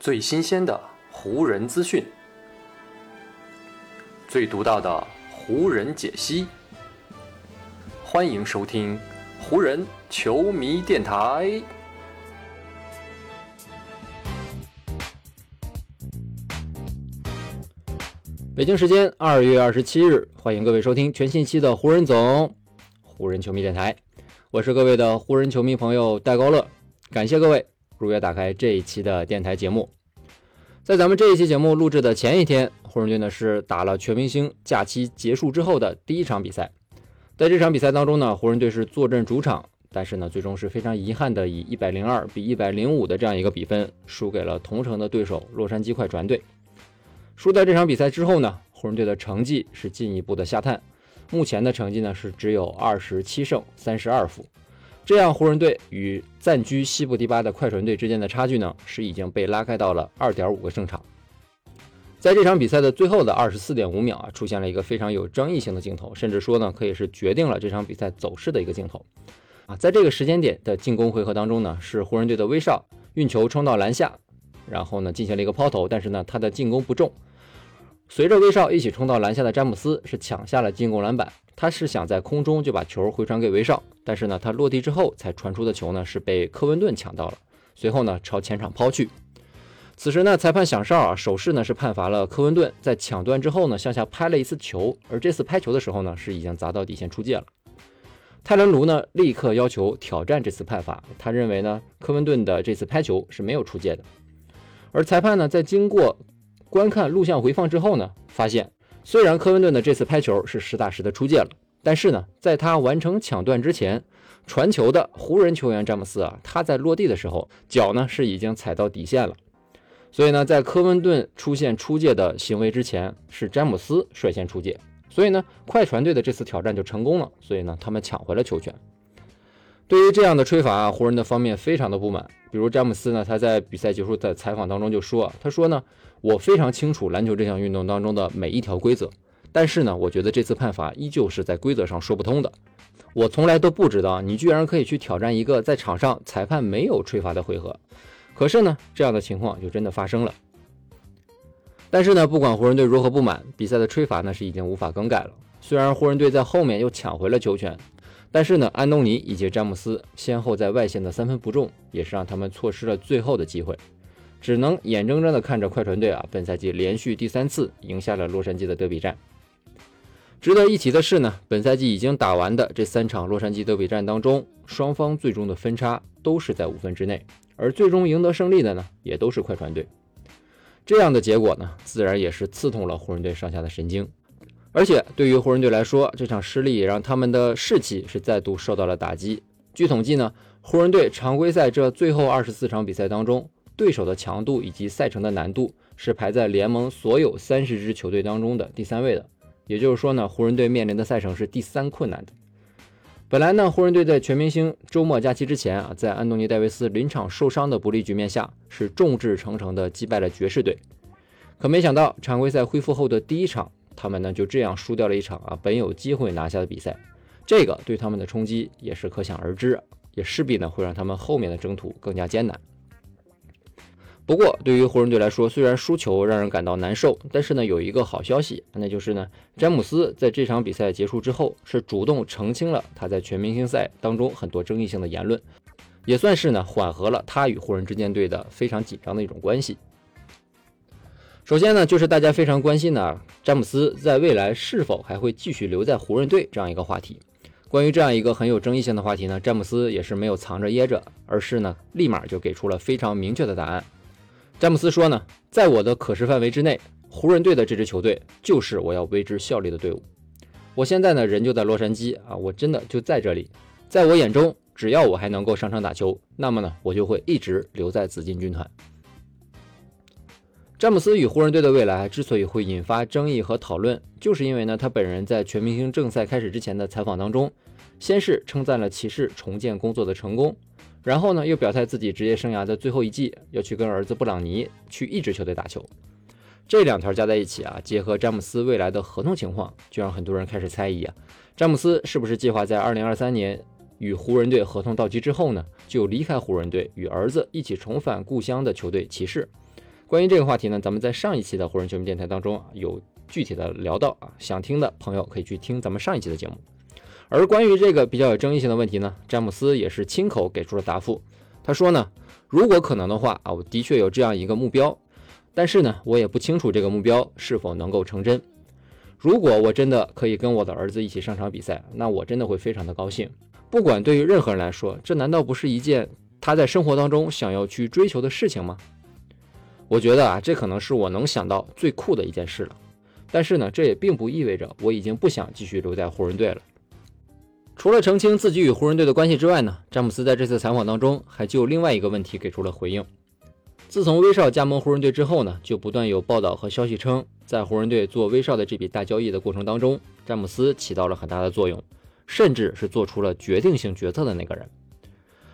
最新鲜的湖人资讯，最独到的湖人解析。欢迎收听湖人球迷电台。北京时间二月二十七日，欢迎各位收听全信息的湖人总湖人球迷电台。我是各位的湖人球迷朋友戴高乐，感谢各位如约打开这一期的电台节目。在咱们这一期节目录制的前一天，湖人队呢是打了全明星假期结束之后的第一场比赛。在这场比赛当中呢，湖人队是坐镇主场，但是呢，最终是非常遗憾的以一百零二比一百零五的这样一个比分输给了同城的对手洛杉矶快船队。输在这场比赛之后呢，湖人队的成绩是进一步的下探。目前的成绩呢是只有二十七胜三十二负，这样湖人队与暂居西部第八的快船队之间的差距呢是已经被拉开到了二点五个胜场。在这场比赛的最后的二十四点五秒啊，出现了一个非常有争议性的镜头，甚至说呢可以是决定了这场比赛走势的一个镜头啊。在这个时间点的进攻回合当中呢，是湖人队的威少运球冲到篮下，然后呢进行了一个抛投，但是呢他的进攻不中。随着威少一起冲到篮下的詹姆斯是抢下了进攻篮板，他是想在空中就把球回传给威少，但是呢，他落地之后才传出的球呢是被科温顿抢到了，随后呢朝前场抛去。此时呢，裁判响哨啊，手势呢是判罚了科温顿在抢断之后呢向下拍了一次球，而这次拍球的时候呢是已经砸到底线出界了。泰伦卢呢立刻要求挑战这次判罚，他认为呢科温顿的这次拍球是没有出界的，而裁判呢在经过。观看录像回放之后呢，发现虽然科温顿的这次拍球是实打实的出界了，但是呢，在他完成抢断之前，传球的湖人球员詹姆斯啊，他在落地的时候脚呢是已经踩到底线了，所以呢，在科温顿出现出界的行为之前，是詹姆斯率先出界，所以呢，快船队的这次挑战就成功了，所以呢，他们抢回了球权。对于这样的吹罚啊，湖人的方面非常的不满。比如詹姆斯呢，他在比赛结束的采访当中就说：“他说呢，我非常清楚篮球这项运动当中的每一条规则，但是呢，我觉得这次判罚依旧是在规则上说不通的。我从来都不知道你居然可以去挑战一个在场上裁判没有吹罚的回合。可是呢，这样的情况就真的发生了。但是呢，不管湖人队如何不满，比赛的吹罚呢是已经无法更改了。虽然湖人队在后面又抢回了球权。”但是呢，安东尼以及詹姆斯先后在外线的三分不中，也是让他们错失了最后的机会，只能眼睁睁地看着快船队啊，本赛季连续第三次赢下了洛杉矶的德比战。值得一提的是呢，本赛季已经打完的这三场洛杉矶德比战当中，双方最终的分差都是在五分之内，而最终赢得胜利的呢，也都是快船队。这样的结果呢，自然也是刺痛了湖人队上下的神经。而且对于湖人队来说，这场失利也让他们的士气是再度受到了打击。据统计呢，湖人队常规赛这最后二十四场比赛当中，对手的强度以及赛程的难度是排在联盟所有三十支球队当中的第三位的。也就是说呢，湖人队面临的赛程是第三困难的。本来呢，湖人队在全明星周末假期之前啊，在安东尼戴维斯临场受伤的不利局面下，是众志成城的击败了爵士队。可没想到，常规赛恢复后的第一场。他们呢就这样输掉了一场啊本有机会拿下的比赛，这个对他们的冲击也是可想而知，也势必呢会让他们后面的征途更加艰难。不过对于湖人队来说，虽然输球让人感到难受，但是呢有一个好消息，那就是呢詹姆斯在这场比赛结束之后是主动澄清了他在全明星赛当中很多争议性的言论，也算是呢缓和了他与湖人之间队的非常紧张的一种关系。首先呢，就是大家非常关心的詹姆斯在未来是否还会继续留在湖人队这样一个话题。关于这样一个很有争议性的话题呢，詹姆斯也是没有藏着掖着，而是呢立马就给出了非常明确的答案。詹姆斯说呢，在我的可视范围之内，湖人队的这支球队就是我要为之效力的队伍。我现在呢人就在洛杉矶啊，我真的就在这里。在我眼中，只要我还能够上场打球，那么呢我就会一直留在紫金军团。詹姆斯与湖人队的未来之所以会引发争议和讨论，就是因为呢，他本人在全明星正赛开始之前的采访当中，先是称赞了骑士重建工作的成功，然后呢，又表态自己职业生涯的最后一季要去跟儿子布朗尼去一支球队打球。这两条加在一起啊，结合詹姆斯未来的合同情况，就让很多人开始猜疑啊，詹姆斯是不是计划在二零二三年与湖人队合同到期之后呢，就离开湖人队，与儿子一起重返故乡的球队骑士。关于这个话题呢，咱们在上一期的湖人球迷电台当中有具体的聊到啊，想听的朋友可以去听咱们上一期的节目。而关于这个比较有争议性的问题呢，詹姆斯也是亲口给出了答复。他说呢，如果可能的话啊，我的确有这样一个目标，但是呢，我也不清楚这个目标是否能够成真。如果我真的可以跟我的儿子一起上场比赛，那我真的会非常的高兴。不管对于任何人来说，这难道不是一件他在生活当中想要去追求的事情吗？我觉得啊，这可能是我能想到最酷的一件事了。但是呢，这也并不意味着我已经不想继续留在湖人队了。除了澄清自己与湖人队的关系之外呢，詹姆斯在这次采访当中还就另外一个问题给出了回应。自从威少加盟湖人队之后呢，就不断有报道和消息称，在湖人队做威少的这笔大交易的过程当中，詹姆斯起到了很大的作用，甚至是做出了决定性决策的那个人。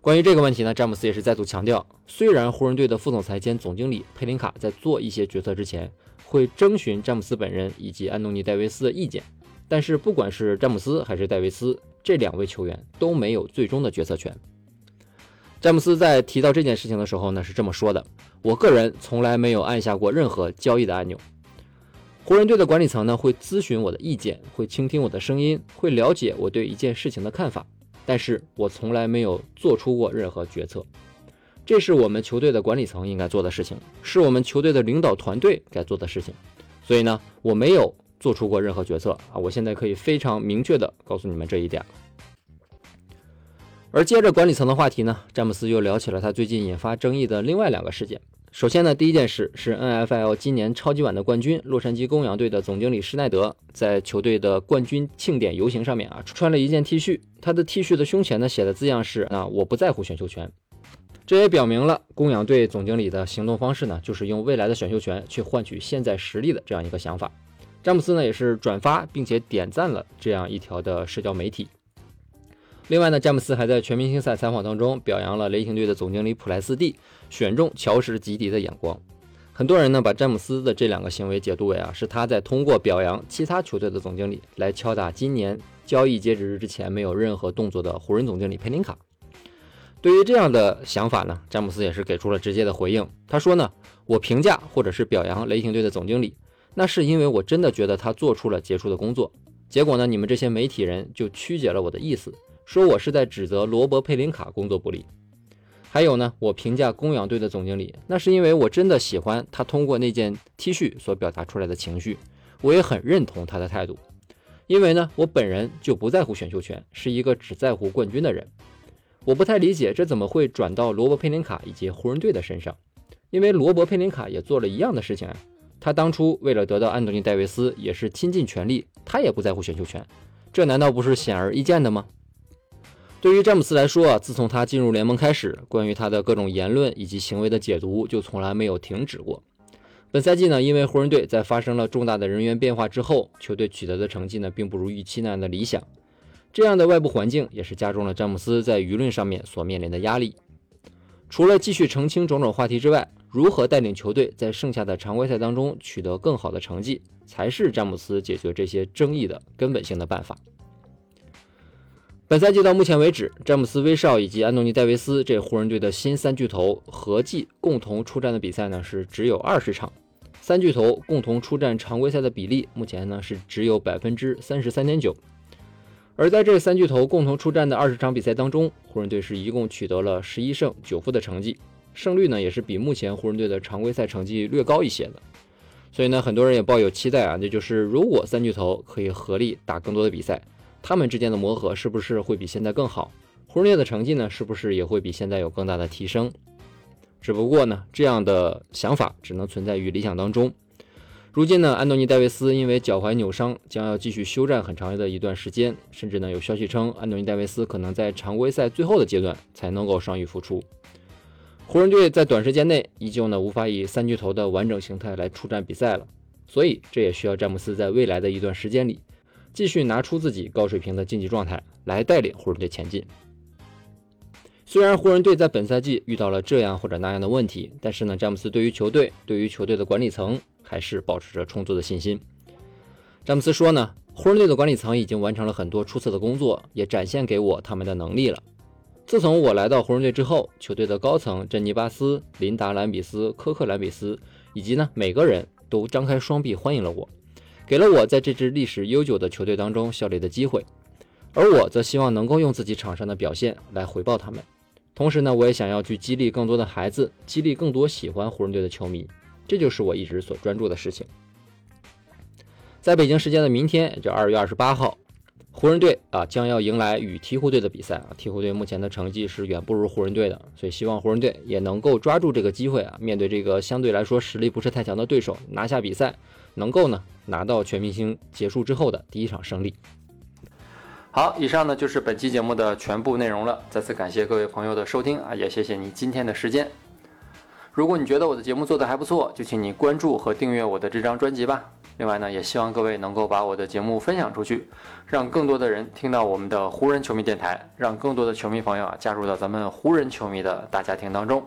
关于这个问题呢，詹姆斯也是再度强调，虽然湖人队的副总裁兼总经理佩林卡在做一些决策之前会征询詹姆斯本人以及安东尼戴维斯的意见，但是不管是詹姆斯还是戴维斯。这两位球员都没有最终的决策权。詹姆斯在提到这件事情的时候呢，是这么说的：“我个人从来没有按下过任何交易的按钮。湖人队的管理层呢会咨询我的意见，会倾听我的声音，会了解我对一件事情的看法，但是我从来没有做出过任何决策。这是我们球队的管理层应该做的事情，是我们球队的领导团队该做的事情。所以呢，我没有。”做出过任何决策啊！我现在可以非常明确的告诉你们这一点。而接着管理层的话题呢，詹姆斯又聊起了他最近引发争议的另外两个事件。首先呢，第一件事是 NFL 今年超级碗的冠军洛杉矶公羊队的总经理施耐德在球队的冠军庆典游行上面啊，穿了一件 T 恤，他的 T 恤的胸前呢写的字样是啊，我不在乎选秀权。这也表明了公羊队总经理的行动方式呢，就是用未来的选秀权去换取现在实力的这样一个想法。詹姆斯呢也是转发并且点赞了这样一条的社交媒体。另外呢，詹姆斯还在全明星赛采访当中表扬了雷霆队的总经理普莱斯蒂选中乔什吉迪的眼光。很多人呢把詹姆斯的这两个行为解读为啊是他在通过表扬其他球队的总经理来敲打今年交易截止日之前没有任何动作的湖人总经理佩林卡。对于这样的想法呢，詹姆斯也是给出了直接的回应。他说呢，我评价或者是表扬雷霆队的总经理。那是因为我真的觉得他做出了杰出的工作，结果呢，你们这些媒体人就曲解了我的意思，说我是在指责罗伯·佩林卡工作不力。还有呢，我评价公羊队的总经理，那是因为我真的喜欢他通过那件 T 恤所表达出来的情绪，我也很认同他的态度。因为呢，我本人就不在乎选秀权，是一个只在乎冠军的人。我不太理解这怎么会转到罗伯·佩林卡以及湖人队的身上，因为罗伯·佩林卡也做了一样的事情啊。他当初为了得到安东尼·戴维斯，也是倾尽全力，他也不在乎选秀权，这难道不是显而易见的吗？对于詹姆斯来说，自从他进入联盟开始，关于他的各种言论以及行为的解读就从来没有停止过。本赛季呢，因为湖人队在发生了重大的人员变化之后，球队取得的成绩呢，并不如预期那样的理想，这样的外部环境也是加重了詹姆斯在舆论上面所面临的压力。除了继续澄清种种话题之外，如何带领球队在剩下的常规赛当中取得更好的成绩，才是詹姆斯解决这些争议的根本性的办法。本赛季到目前为止，詹姆斯、威少以及安东尼·戴维斯这湖人队的新三巨头合计共同出战的比赛呢是只有二十场，三巨头共同出战常规赛的比例目前呢是只有百分之三十三点九。而在这三巨头共同出战的二十场比赛当中，湖人队是一共取得了十一胜九负的成绩。胜率呢也是比目前湖人队的常规赛成绩略高一些的，所以呢很多人也抱有期待啊，那就是如果三巨头可以合力打更多的比赛，他们之间的磨合是不是会比现在更好？湖人队的成绩呢是不是也会比现在有更大的提升？只不过呢这样的想法只能存在于理想当中。如今呢安东尼戴维斯因为脚踝扭伤将要继续休战很长的一段时间，甚至呢有消息称安东尼戴维斯可能在常规赛最后的阶段才能够伤愈复出。湖人队在短时间内依旧呢无法以三巨头的完整形态来出战比赛了，所以这也需要詹姆斯在未来的一段时间里，继续拿出自己高水平的竞技状态来带领湖人队前进。虽然湖人队在本赛季遇到了这样或者那样的问题，但是呢，詹姆斯对于球队、对于球队的管理层还是保持着充足的信心。詹姆斯说呢，湖人队的管理层已经完成了很多出色的工作，也展现给我他们的能力了。自从我来到湖人队之后，球队的高层珍妮巴斯、琳达兰比斯、科克兰比斯以及呢每个人都张开双臂欢迎了我，给了我在这支历史悠久的球队当中效力的机会，而我则希望能够用自己场上的表现来回报他们。同时呢，我也想要去激励更多的孩子，激励更多喜欢湖人队的球迷，这就是我一直所专注的事情。在北京时间的明天，就二月二十八号，湖人队啊将要迎来与鹈鹕队的比赛啊。鹈鹕队目前的成绩是远不如湖人队的，所以希望湖人队也能够抓住这个机会啊，面对这个相对来说实力不是太强的对手，拿下比赛，能够呢拿到全明星结束之后的第一场胜利。好，以上呢就是本期节目的全部内容了。再次感谢各位朋友的收听啊，也谢谢你今天的时间。如果你觉得我的节目做得还不错，就请你关注和订阅我的这张专辑吧。另外呢，也希望各位能够把我的节目分享出去，让更多的人听到我们的湖人球迷电台，让更多的球迷朋友啊加入到咱们湖人球迷的大家庭当中。